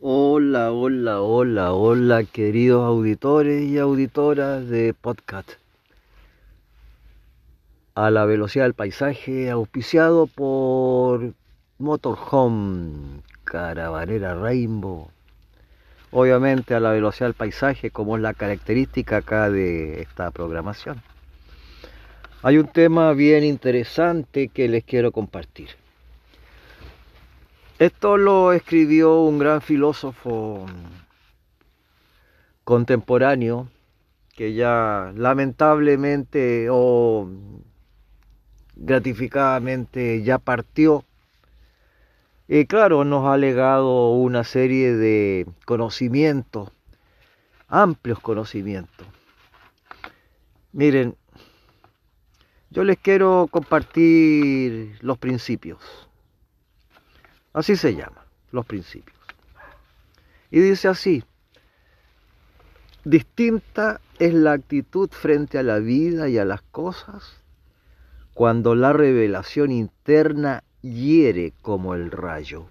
Hola, hola, hola, hola, queridos auditores y auditoras de podcast. A la velocidad del paisaje, auspiciado por Motorhome, Caravanera Rainbow. Obviamente a la velocidad del paisaje, como es la característica acá de esta programación. Hay un tema bien interesante que les quiero compartir. Esto lo escribió un gran filósofo contemporáneo que ya lamentablemente o gratificadamente ya partió. Y claro, nos ha legado una serie de conocimientos, amplios conocimientos. Miren, yo les quiero compartir los principios Así se llama, los principios. Y dice así, distinta es la actitud frente a la vida y a las cosas cuando la revelación interna hiere como el rayo.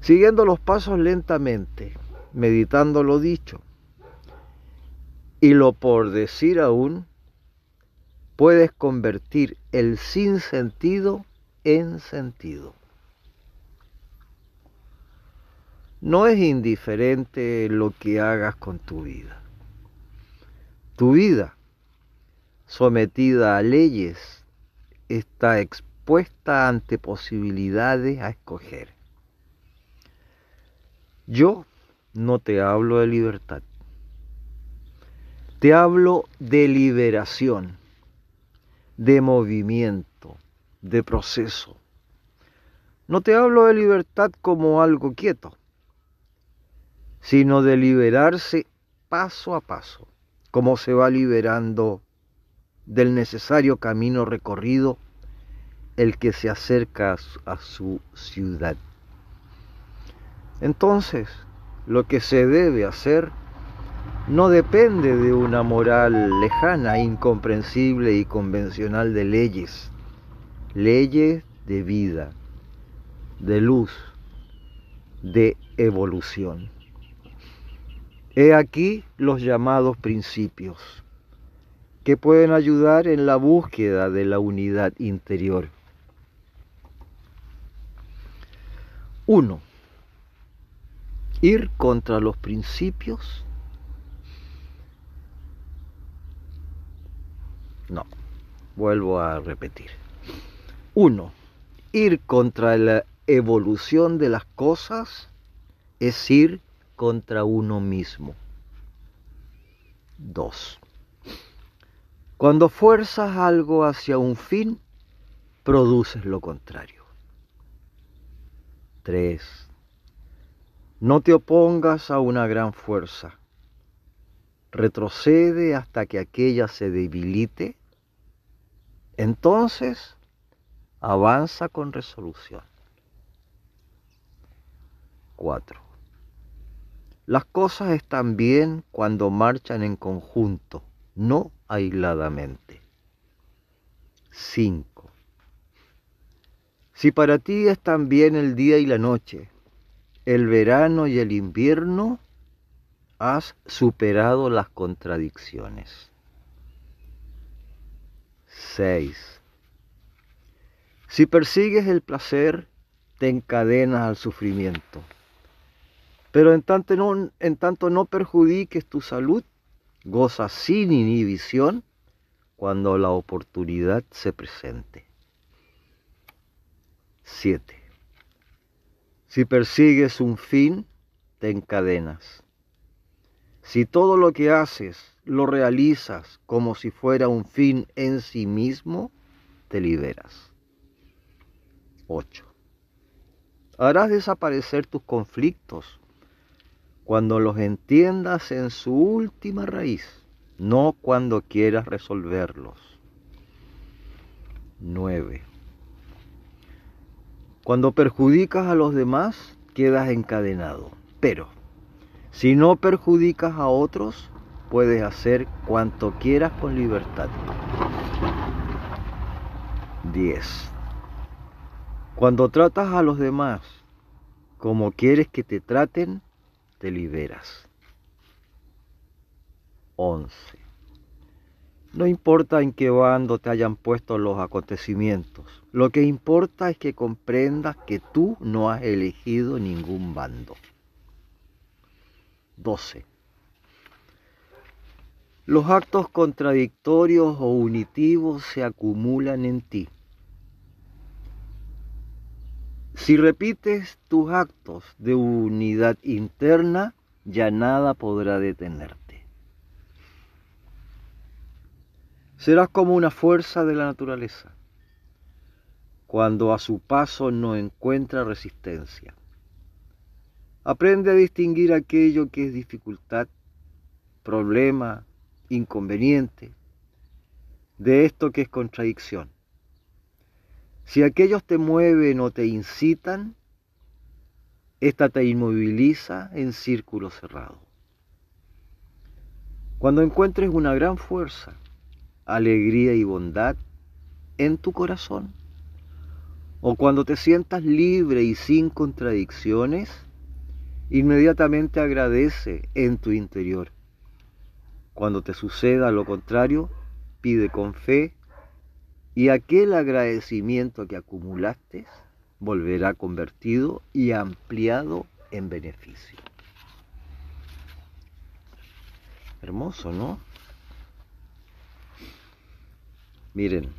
Siguiendo los pasos lentamente, meditando lo dicho y lo por decir aún, puedes convertir el sinsentido en sentido. No es indiferente lo que hagas con tu vida. Tu vida, sometida a leyes, está expuesta ante posibilidades a escoger. Yo no te hablo de libertad. Te hablo de liberación, de movimiento, de proceso. No te hablo de libertad como algo quieto, sino de liberarse paso a paso, como se va liberando del necesario camino recorrido el que se acerca a su ciudad. Entonces, lo que se debe hacer no depende de una moral lejana, incomprensible y convencional de leyes, leyes de vida, de luz, de evolución. He aquí los llamados principios que pueden ayudar en la búsqueda de la unidad interior. Uno, ir contra los principios. No, vuelvo a repetir. Uno, ir contra la evolución de las cosas es ir contra uno mismo. Dos, cuando fuerzas algo hacia un fin, produces lo contrario. Tres, no te opongas a una gran fuerza. Retrocede hasta que aquella se debilite. Entonces Avanza con resolución. 4. Las cosas están bien cuando marchan en conjunto, no aisladamente. 5. Si para ti están bien el día y la noche, el verano y el invierno, has superado las contradicciones. 6. Si persigues el placer, te encadenas al sufrimiento. Pero en tanto no, perjudiques tu salud, goza sin inhibición cuando la oportunidad se presente. 7. Si persigues un fin, te encadenas. Si todo lo que haces lo realizas como si fuera un fin en sí mismo, te liberas. 8. Harás desaparecer tus conflictos cuando los entiendas en su última raíz, no cuando quieras resolverlos. 9. Cuando perjudicas a los demás, quedas encadenado. Pero, si no perjudicas a otros, puedes hacer cuanto quieras con libertad. 10. Cuando tratas a los demás como quieres que te traten, te liberas. 11. No importa en qué bando te hayan puesto los acontecimientos, lo que importa es que comprendas que tú no has elegido ningún bando. 12. Los actos contradictorios o unitivos se acumulan en ti. Si repites tus actos de unidad interna, ya nada podrá detenerte. Serás como una fuerza de la naturaleza, cuando a su paso no encuentra resistencia. Aprende a distinguir aquello que es dificultad, problema, inconveniente, de esto que es contradicción. Si aquellos te mueven o te incitan, ésta te inmoviliza en círculo cerrado. Cuando encuentres una gran fuerza, alegría y bondad en tu corazón, o cuando te sientas libre y sin contradicciones, inmediatamente agradece en tu interior cuando te suceda lo contrario, pide con fe y aquel agradecimiento que acumulaste volverá convertido y ampliado en beneficio. Hermoso, ¿no? Miren,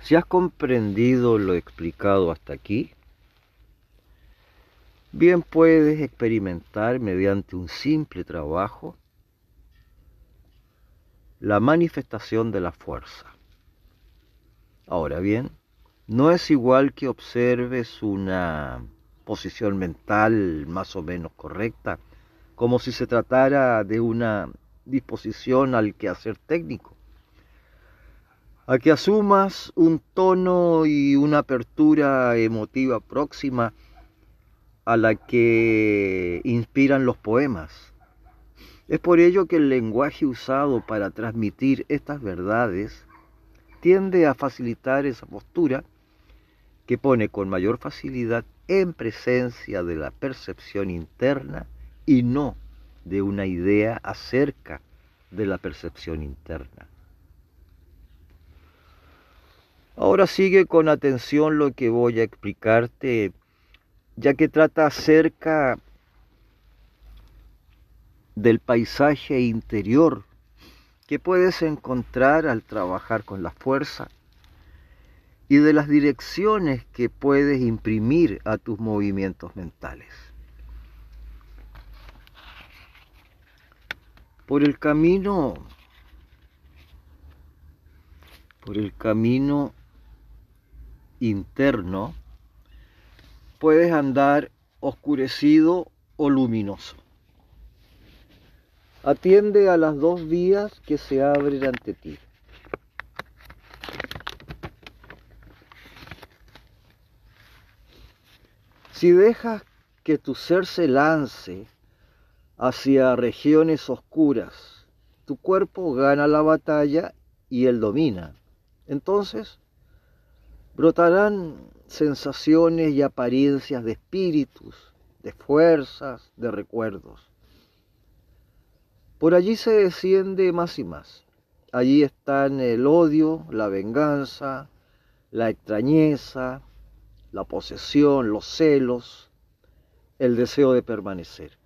si has comprendido lo explicado hasta aquí, bien puedes experimentar mediante un simple trabajo la manifestación de la fuerza. Ahora bien, no es igual que observes una posición mental más o menos correcta, como si se tratara de una disposición al quehacer técnico, a que asumas un tono y una apertura emotiva próxima a la que inspiran los poemas. Es por ello que el lenguaje usado para transmitir estas verdades tiende a facilitar esa postura que pone con mayor facilidad en presencia de la percepción interna y no de una idea acerca de la percepción interna. Ahora sigue con atención lo que voy a explicarte, ya que trata acerca del paisaje interior que puedes encontrar al trabajar con la fuerza y de las direcciones que puedes imprimir a tus movimientos mentales. Por el camino, por el camino interno, puedes andar oscurecido o luminoso. Atiende a las dos vías que se abren ante ti. Si dejas que tu ser se lance hacia regiones oscuras, tu cuerpo gana la batalla y él domina. Entonces, brotarán sensaciones y apariencias de espíritus, de fuerzas, de recuerdos. Por allí se desciende más y más. Allí están el odio, la venganza, la extrañeza, la posesión, los celos, el deseo de permanecer.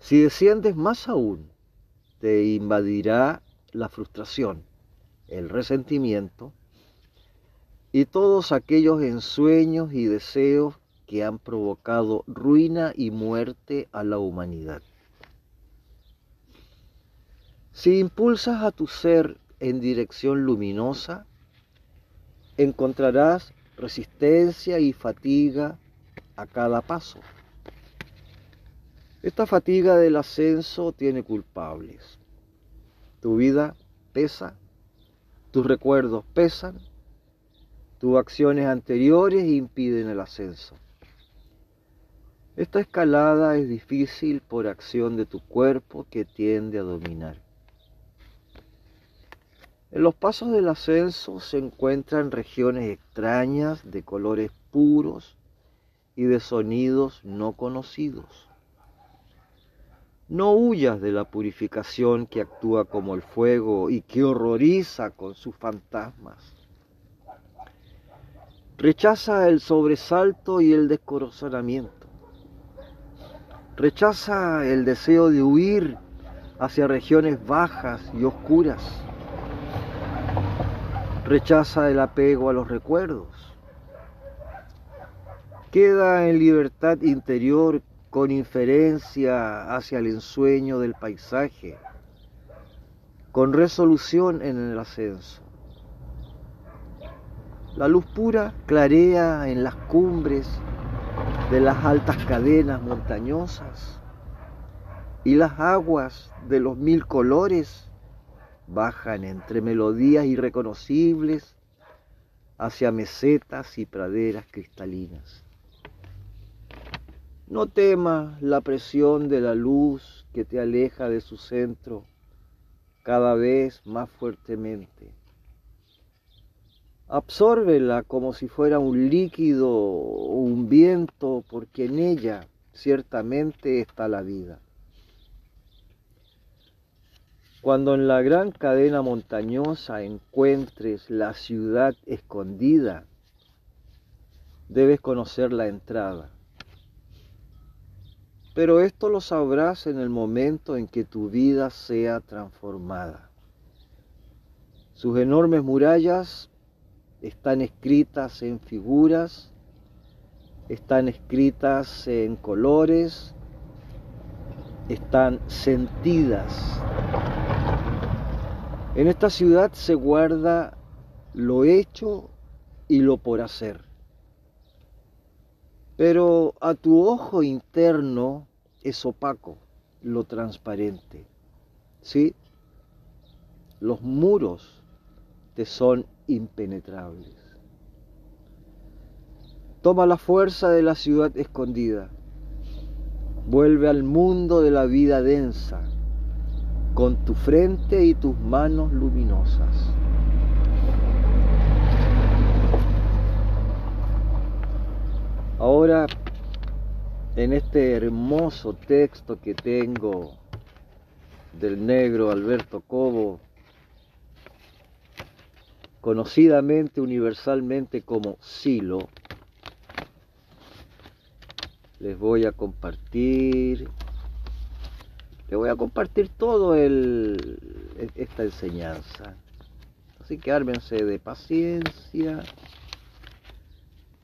Si desciendes más aún, te invadirá la frustración, el resentimiento y todos aquellos ensueños y deseos que han provocado ruina y muerte a la humanidad. Si impulsas a tu ser en dirección luminosa, encontrarás resistencia y fatiga a cada paso. Esta fatiga del ascenso tiene culpables. Tu vida pesa, tus recuerdos pesan, tus acciones anteriores impiden el ascenso. Esta escalada es difícil por acción de tu cuerpo que tiende a dominar. En los pasos del ascenso se encuentran regiones extrañas de colores puros y de sonidos no conocidos. No huyas de la purificación que actúa como el fuego y que horroriza con sus fantasmas. Rechaza el sobresalto y el descorazonamiento. Rechaza el deseo de huir hacia regiones bajas y oscuras. Rechaza el apego a los recuerdos. Queda en libertad interior con inferencia hacia el ensueño del paisaje, con resolución en el ascenso. La luz pura clarea en las cumbres de las altas cadenas montañosas y las aguas de los mil colores bajan entre melodías irreconocibles hacia mesetas y praderas cristalinas. No temas la presión de la luz que te aleja de su centro cada vez más fuertemente. Absórbela como si fuera un líquido o un viento, porque en ella ciertamente está la vida. Cuando en la gran cadena montañosa encuentres la ciudad escondida, debes conocer la entrada. Pero esto lo sabrás en el momento en que tu vida sea transformada. Sus enormes murallas están escritas en figuras, están escritas en colores, están sentidas. En esta ciudad se guarda lo hecho y lo por hacer. Pero a tu ojo interno es opaco lo transparente. ¿Sí? Los muros te son impenetrables. Toma la fuerza de la ciudad escondida. Vuelve al mundo de la vida densa con tu frente y tus manos luminosas. Ahora, en este hermoso texto que tengo del negro Alberto Cobo, conocidamente universalmente como Silo, les voy a compartir, les voy a compartir todo el, esta enseñanza. Así que ármense de paciencia.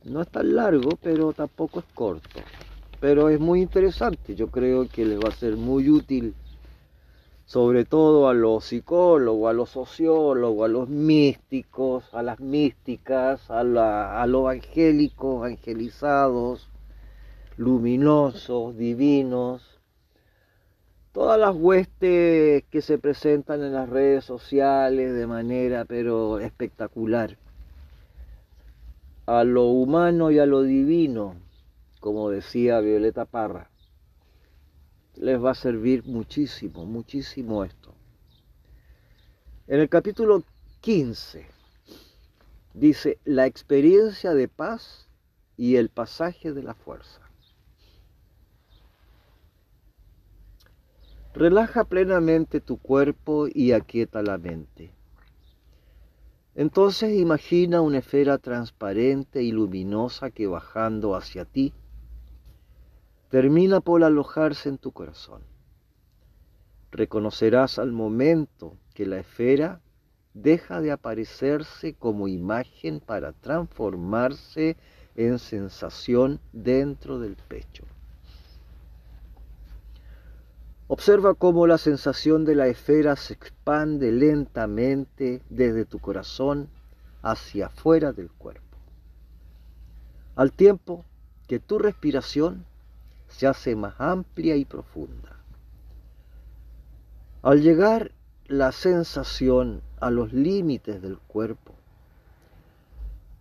No es tan largo, pero tampoco es corto. Pero es muy interesante. Yo creo que les va a ser muy útil sobre todo a los psicólogos, a los sociólogos, a los místicos, a las místicas, a, los angélicos, angelizados, luminosos, divinos, todas las huestes que se presentan en las redes sociales de manera pero espectacular, a lo humano y a lo divino, como decía Violeta Parra les va a servir muchísimo, muchísimo esto. En el capítulo 15 dice la experiencia de paz y el pasaje de la fuerza. Relaja plenamente tu cuerpo y aquieta la mente. Entonces imagina una esfera transparente y luminosa que bajando hacia ti termina por alojarse en tu corazón. Reconocerás al momento que la esfera deja de aparecerse como imagen para transformarse en sensación dentro del pecho. Observa cómo la sensación de la esfera se expande lentamente desde tu corazón hacia afuera del cuerpo. Al tiempo que tu respiración se hace más amplia y profunda. Al llegar la sensación a los límites del cuerpo,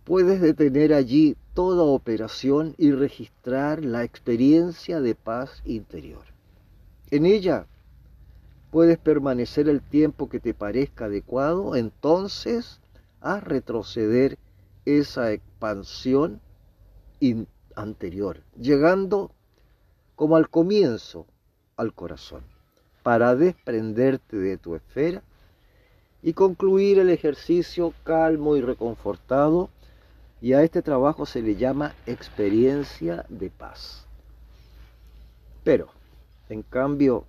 puedes detener allí toda operación y registrar la experiencia de paz interior. En ella puedes permanecer el tiempo que te parezca adecuado, entonces a retroceder esa expansión anterior, llegando como al comienzo al corazón, para desprenderte de tu esfera y concluir el ejercicio calmo y reconfortado, y a este trabajo se le llama experiencia de paz. Pero, en cambio,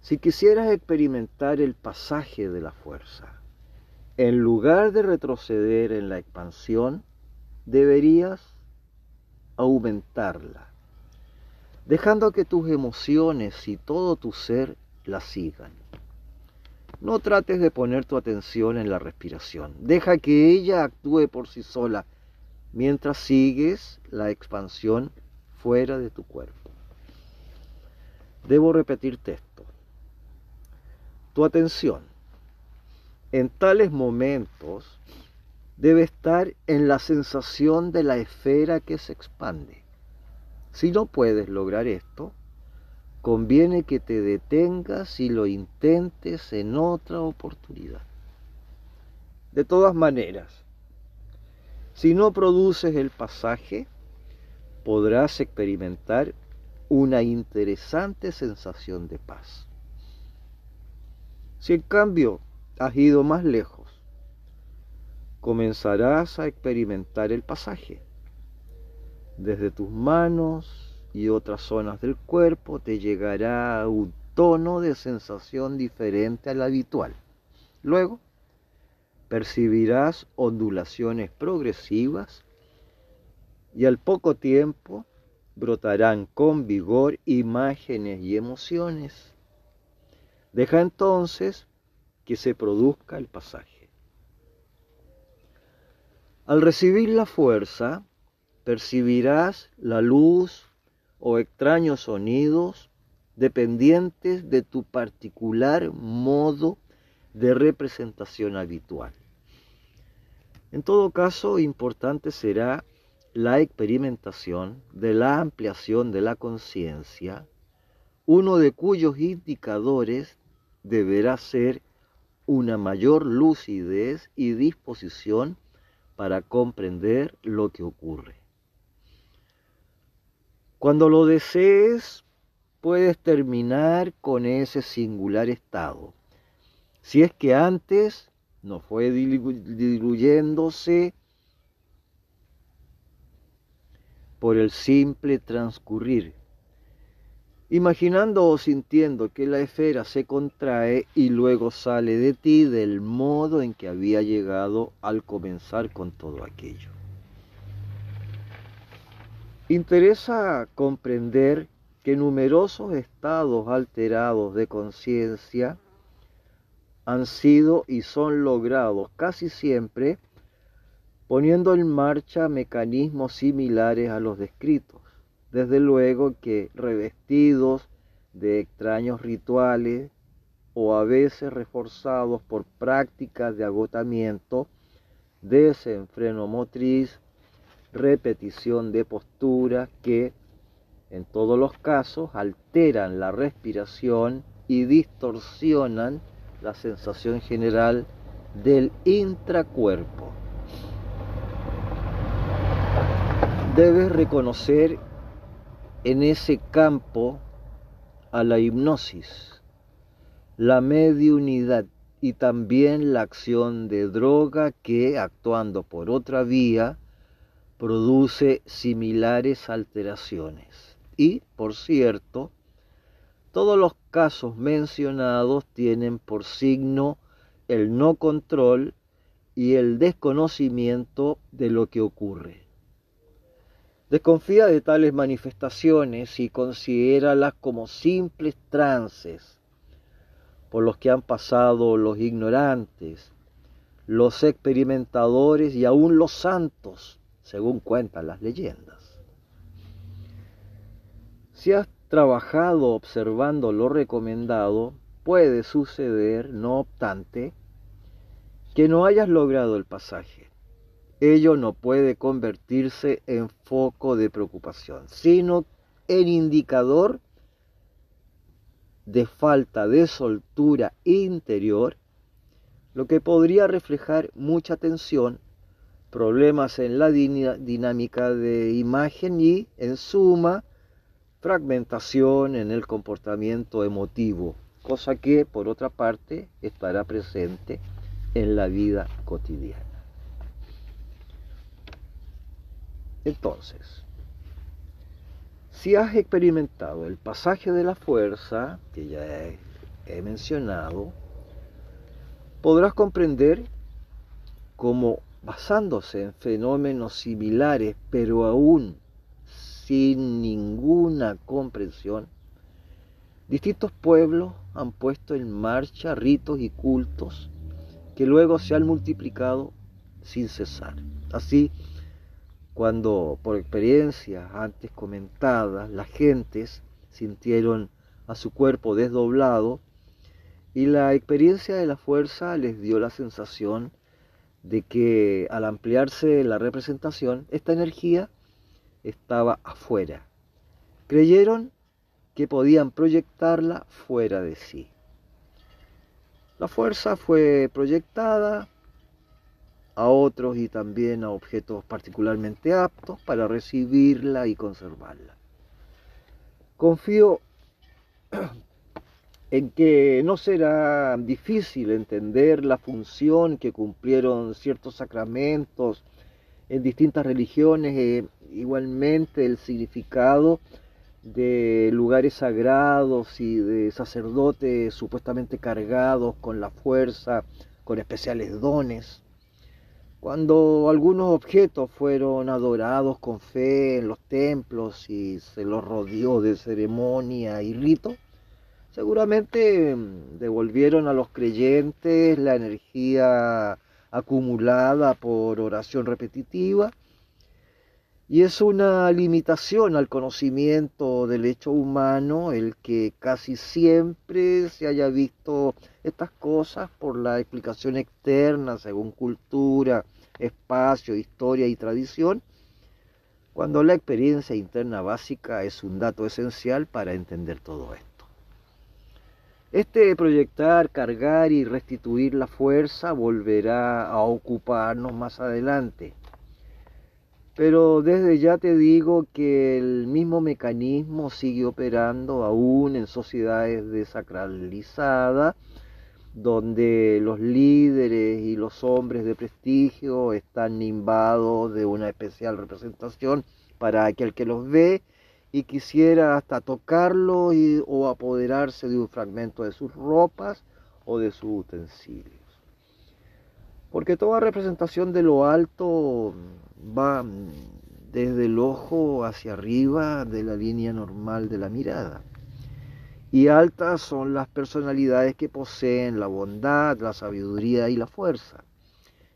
si quisieras experimentar el pasaje de la fuerza, en lugar de retroceder en la expansión, deberías aumentarla, dejando que tus emociones y todo tu ser la sigan. No trates de poner tu atención en la respiración, deja que ella actúe por sí sola mientras sigues la expansión fuera de tu cuerpo. Debo repetirte esto. Tu atención en tales momentos debe estar en la sensación de la esfera que se expande. Si no puedes lograr esto, conviene que te detengas y lo intentes en otra oportunidad. De todas maneras, si no produces el pasaje, podrás experimentar una interesante sensación de paz. Si en cambio has ido más lejos, comenzarás a experimentar el pasaje. Desde tus manos y otras zonas del cuerpo te llegará un tono de sensación diferente al habitual. Luego, percibirás ondulaciones progresivas y al poco tiempo brotarán con vigor imágenes y emociones. Deja entonces que se produzca el pasaje. Al recibir la fuerza, percibirás la luz o extraños sonidos dependientes de tu particular modo de representación habitual. En todo caso, importante será la experimentación de la ampliación de la conciencia, uno de cuyos indicadores deberá ser una mayor lucidez y disposición para comprender lo que ocurre. Cuando lo desees, puedes terminar con ese singular estado. Si es que antes no fue diluyéndose por el simple transcurrir imaginando o sintiendo que la esfera se contrae y luego sale de ti del modo en que había llegado al comenzar con todo aquello. Interesa comprender que numerosos estados alterados de conciencia han sido y son logrados casi siempre poniendo en marcha mecanismos similares a los descritos desde luego que revestidos de extraños rituales o a veces reforzados por prácticas de agotamiento, desenfreno motriz, repetición de posturas que en todos los casos alteran la respiración y distorsionan la sensación general del intracuerpo. Debes reconocer en ese campo a la hipnosis, la mediunidad y también la acción de droga que, actuando por otra vía, produce similares alteraciones. Y, por cierto, todos los casos mencionados tienen por signo el no control y el desconocimiento de lo que ocurre. Desconfía de tales manifestaciones y considéralas como simples trances por los que han pasado los ignorantes, los experimentadores y aún los santos, según cuentan las leyendas. Si has trabajado observando lo recomendado, puede suceder, no obstante, que no hayas logrado el pasaje ello no puede convertirse en foco de preocupación, sino en indicador de falta de soltura interior, lo que podría reflejar mucha tensión problemas en la dinámica de imagen y, en suma, fragmentación en el comportamiento emotivo, cosa que, por otra parte, estará presente en la vida cotidiana. Entonces, si has experimentado el pasaje de la fuerza, que ya he, mencionado, podrás comprender cómo basándose en fenómenos similares, pero aún sin ninguna comprensión, distintos pueblos han puesto en marcha ritos y cultos que luego se han multiplicado sin cesar. Así, cuando por experiencias antes comentadas las gentes sintieron a su cuerpo desdoblado y la experiencia de la fuerza les dio la sensación de que al ampliarse la representación, esta energía estaba afuera. Creyeron que podían proyectarla fuera de sí. La fuerza fue proyectada a otros y también a objetos particularmente aptos para recibirla y conservarla. Confío en que no será difícil entender la función que cumplieron ciertos sacramentos en distintas religiones, e igualmente el significado de lugares sagrados y de sacerdotes supuestamente cargados con la fuerza, con especiales dones. Cuando algunos objetos fueron adorados con fe en los templos y se los rodeó de ceremonia y rito, seguramente mm, devolvieron a los creyentes la energía acumulada por oración repetitiva y es una limitación al conocimiento del hecho humano el que casi siempre se haya visto estas cosas por la explicación externa según cultura, espacio, historia y tradición, cuando la experiencia interna básica es un dato esencial para entender todo esto. Este proyectar, cargar y restituir la fuerza volverá a ocuparnos más adelante pero desde ya te digo que el mismo mecanismo sigue operando aún en sociedades desacralizadas, donde los líderes y los hombres de prestigio están nimbados de una especial representación para aquel que los ve y quisiera hasta tocarlo o apoderarse de un fragmento de sus ropas o de sus utensilios. Porque toda representación de lo alto va desde el ojo hacia arriba de la línea normal de la mirada. Y altas son las personalidades que poseen la bondad, la sabiduría y la fuerza.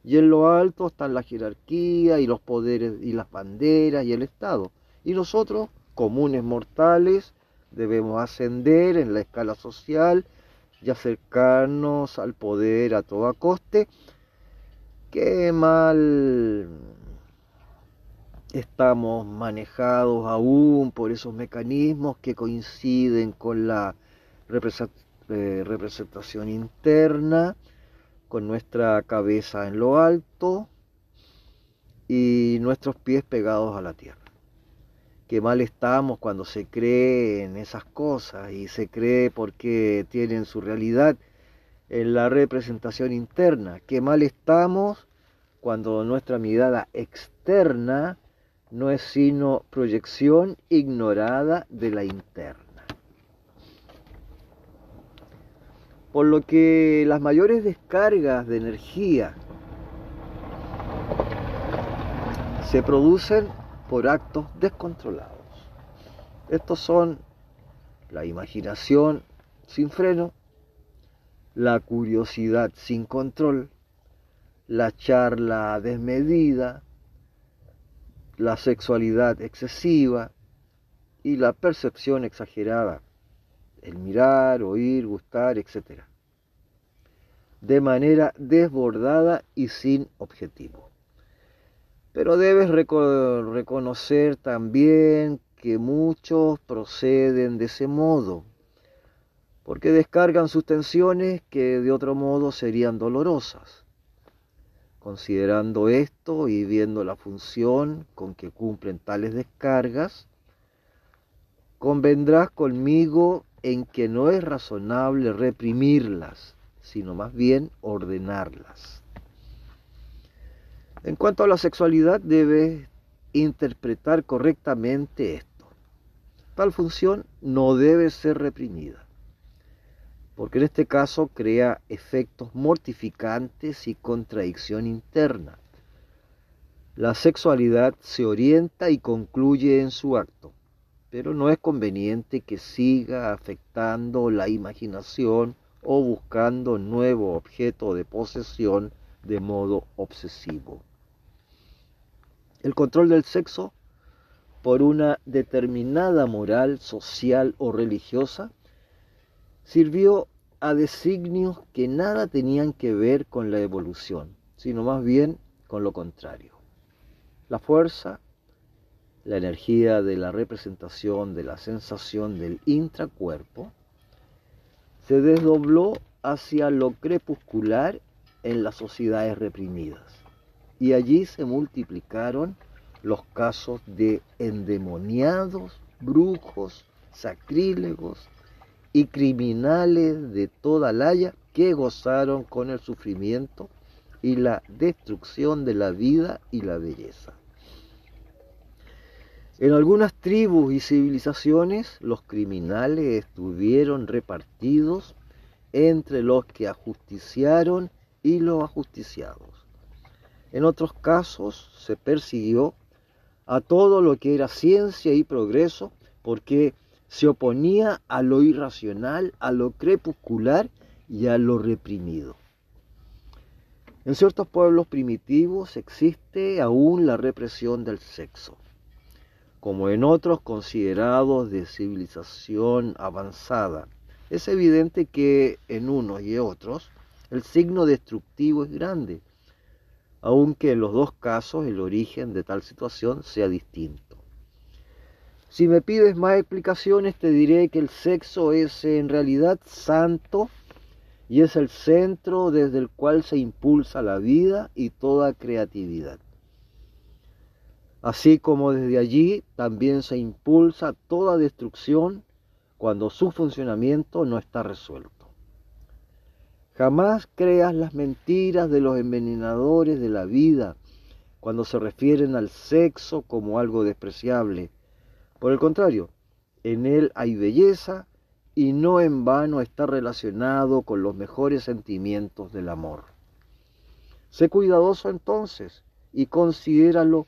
Y en lo alto están la jerarquía y los poderes y las banderas y el Estado. Y nosotros, comunes mortales, debemos ascender en la escala social y acercarnos al poder a toda coste. Qué mal estamos manejados aún por esos mecanismos que coinciden con la eh, representación interna, con nuestra cabeza en lo alto y nuestros pies pegados a la tierra. Qué mal estamos cuando se cree en esas cosas y se cree porque tienen su realidad en la representación interna. Qué mal estamos cuando nuestra mirada externa no es sino proyección ignorada de la interna. Por lo que las mayores descargas de energía se producen por actos descontrolados. Estos son la imaginación sin freno, la curiosidad sin control, la charla desmedida, la sexualidad excesiva y la percepción exagerada, el mirar, oír, gustar, etc. De manera desbordada y sin objetivo. Pero debes reconocer también que muchos proceden de ese modo, porque descargan sus tensiones que de otro modo serían dolorosas Considerando esto y viendo la función con que cumplen tales descargas, convendrás conmigo en que no es razonable reprimirlas, sino más bien ordenarlas. En cuanto a la sexualidad, debes interpretar correctamente esto. Tal función no debe ser reprimida, porque en este caso crea efectos mortificantes y contradicción interna. La sexualidad se orienta y concluye en su acto, pero no es conveniente que siga afectando la imaginación o buscando nuevo objeto de posesión de modo obsesivo. El control del sexo por una determinada moral social o religiosa sirvió a designios que nada tenían que ver con la evolución, sino más bien con lo contrario. La fuerza, la energía de la representación de la sensación del intracuerpo, se desdobló hacia lo crepuscular en las sociedades reprimidas. Y allí se multiplicaron los casos de endemoniados, brujos, sacrílegos y criminales de toda laya que gozaron con el sufrimiento y la destrucción de la vida y la belleza. En algunas tribus y civilizaciones los criminales estuvieron repartidos entre los que ajusticiaron y los ajusticiados. En otros casos se persiguió a todo lo que era ciencia y progreso porque se oponía a lo irracional, a lo crepuscular y a lo reprimido. En ciertos pueblos primitivos existe aún la represión del sexo como en otros considerados de civilización avanzada. Es evidente que en unos y otros el signo destructivo es grande, aunque en los dos casos el origen de tal situación sea distinto. Si me pides más explicaciones, te diré que el sexo es en realidad santo y es el centro desde el cual se impulsa la vida y toda creatividad así como desde allí también se impulsa toda destrucción cuando su funcionamiento no está resuelto. Jamás creas las mentiras de los envenenadores de la vida cuando se refieren al sexo como algo despreciable. Por el contrario, en él hay belleza y no en vano está relacionado con los mejores sentimientos del amor. Sé cuidadoso entonces y considéralo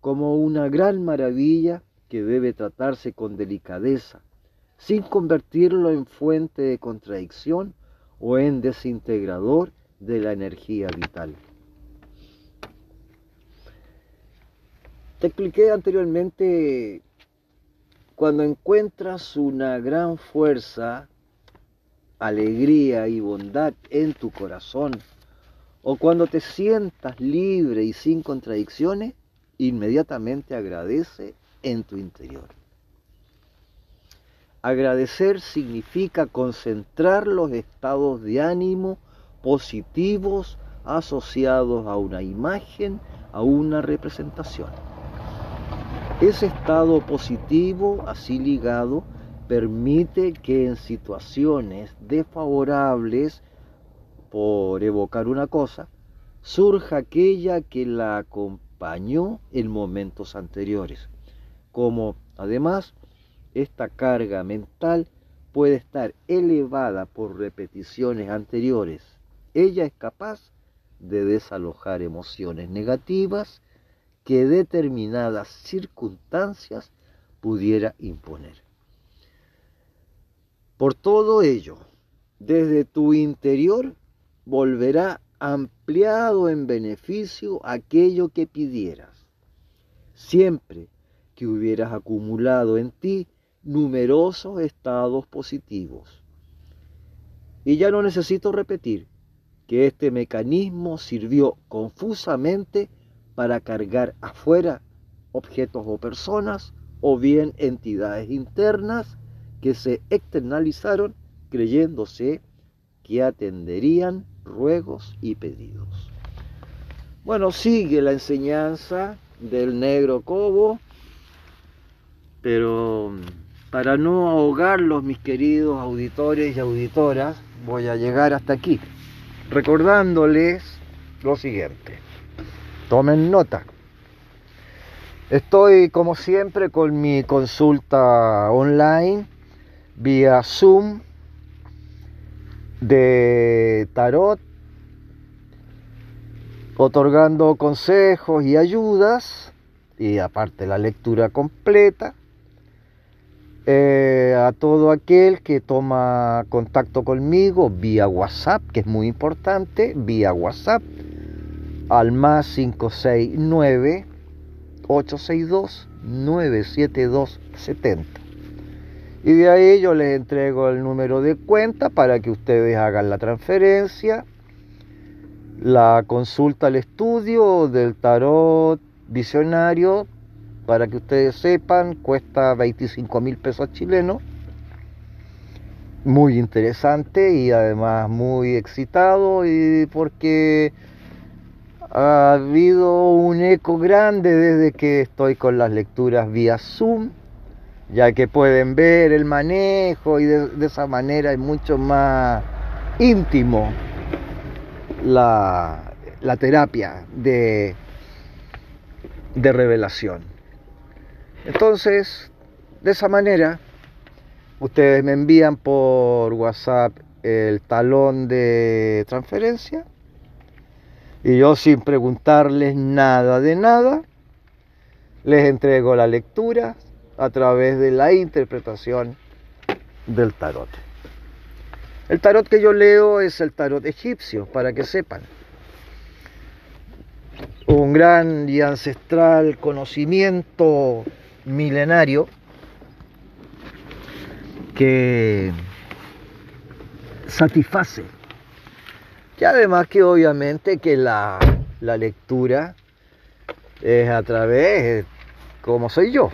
como una gran maravilla que debe tratarse con delicadeza, sin convertirlo en fuente de contradicción o en desintegrador de la energía vital. Te expliqué anteriormente, cuando encuentras una gran fuerza, alegría y bondad en tu corazón, o cuando te sientas libre y sin contradicciones, inmediatamente agradece en tu interior. Agradecer significa concentrar los estados de ánimo positivos asociados a una imagen, a una representación. Ese estado positivo, así ligado, permite que en situaciones desfavorables, por evocar una cosa, surja aquella que la acompaña en momentos anteriores. Como además esta carga mental puede estar elevada por repeticiones anteriores. Ella es capaz de desalojar emociones negativas que determinadas circunstancias pudiera imponer. Por todo ello, desde tu interior volverá ampliado en beneficio aquello que pidieras, siempre que hubieras acumulado en ti numerosos estados positivos. Y ya no necesito repetir que este mecanismo sirvió confusamente para cargar afuera objetos o personas o bien entidades internas que se externalizaron creyéndose que atenderían ruegos y pedidos. Bueno, sigue la enseñanza del negro cobo, pero para no ahogarlos, mis queridos auditores y auditoras, voy a llegar hasta aquí, recordándoles lo siguiente. Tomen nota. Estoy como siempre con mi consulta online vía Zoom de tarot, otorgando consejos y ayudas, y aparte la lectura completa, eh, a todo aquel que toma contacto conmigo vía WhatsApp, que es muy importante, vía WhatsApp, al más 569 862 97270. Y de ahí yo les entrego el número de cuenta para que ustedes hagan la transferencia, la consulta al estudio del tarot visionario, para que ustedes sepan, cuesta 25 mil pesos chilenos. Muy interesante y además muy excitado y porque ha habido un eco grande desde que estoy con las lecturas vía Zoom ya que pueden ver el manejo y de, esa manera es mucho más íntimo la, terapia de, revelación. Entonces, de esa manera, ustedes me envían por WhatsApp el talón de transferencia y yo sin preguntarles nada de nada, les entrego la lectura, a través de la interpretación del tarot. El tarot que yo leo es el tarot egipcio, para que sepan. Un gran y ancestral conocimiento milenario que satisface. Y además que obviamente que la, la lectura es a través, como soy yo,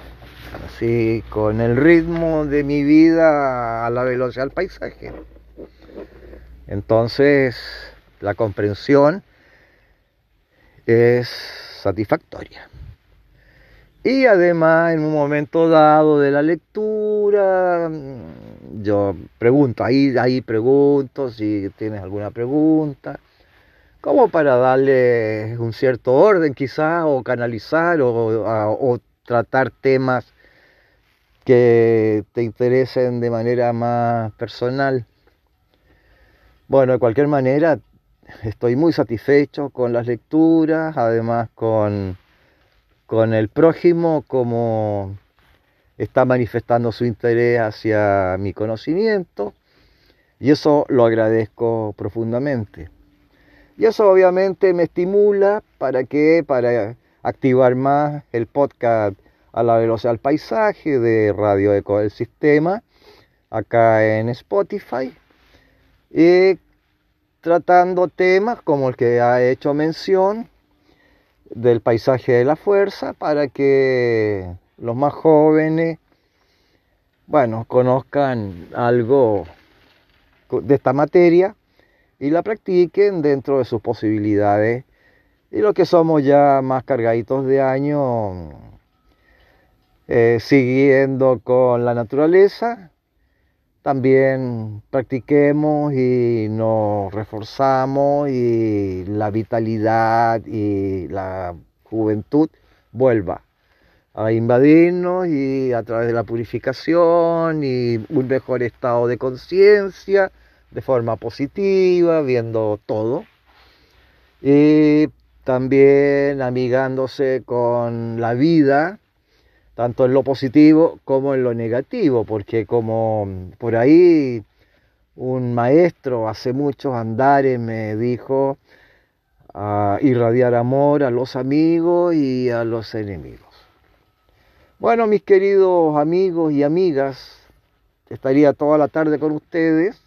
así con el ritmo de mi vida a la velocidad del paisaje. Entonces, la comprensión es satisfactoria. Y además, en un momento dado de la lectura, yo pregunto, ahí, ahí pregunto si tienes alguna pregunta, como para darle un cierto orden quizás, o canalizar, o, o tratar temas que te interesen de manera más personal. Bueno, de cualquier manera, estoy muy satisfecho con las lecturas, además con, con el prójimo, como está manifestando su interés hacia mi conocimiento, y eso lo agradezco profundamente. Y eso obviamente me estimula para que, para activar más el podcast a la velocidad del paisaje de Radio Eco del Sistema, acá en Spotify, y tratando temas como el que ha hecho mención del paisaje de la fuerza para que los más jóvenes, bueno, conozcan algo de esta materia y la practiquen dentro de sus posibilidades. Y los que somos ya más cargaditos de años, eh, siguiendo con la naturaleza, también practiquemos y nos reforzamos y la vitalidad y la juventud vuelva a invadirnos y a través de la purificación y un mejor estado de conciencia de forma positiva, viendo todo. Y también amigándose con la vida, tanto en lo positivo como en lo negativo, porque como por ahí un maestro hace muchos andares me dijo a irradiar amor a los amigos y a los enemigos. Bueno, mis queridos amigos y amigas, estaría toda la tarde con ustedes.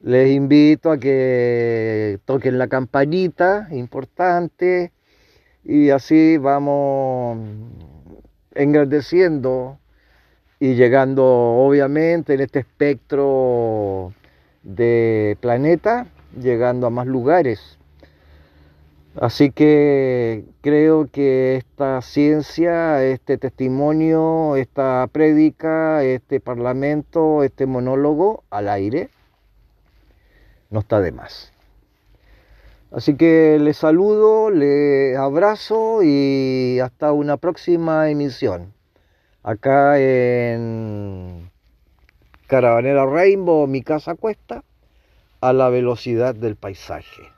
Les invito a que toquen la campanita, importante, y así vamos engrandeciendo y llegando obviamente en este espectro de planeta, llegando a más lugares. Así que creo que esta ciencia, este testimonio, esta prédica, este parlamento, este monólogo al aire, no está de más. Así que les saludo, les abrazo y hasta una próxima emisión. Acá en Caravanera Rainbow, mi casa cuesta, a la velocidad del paisaje.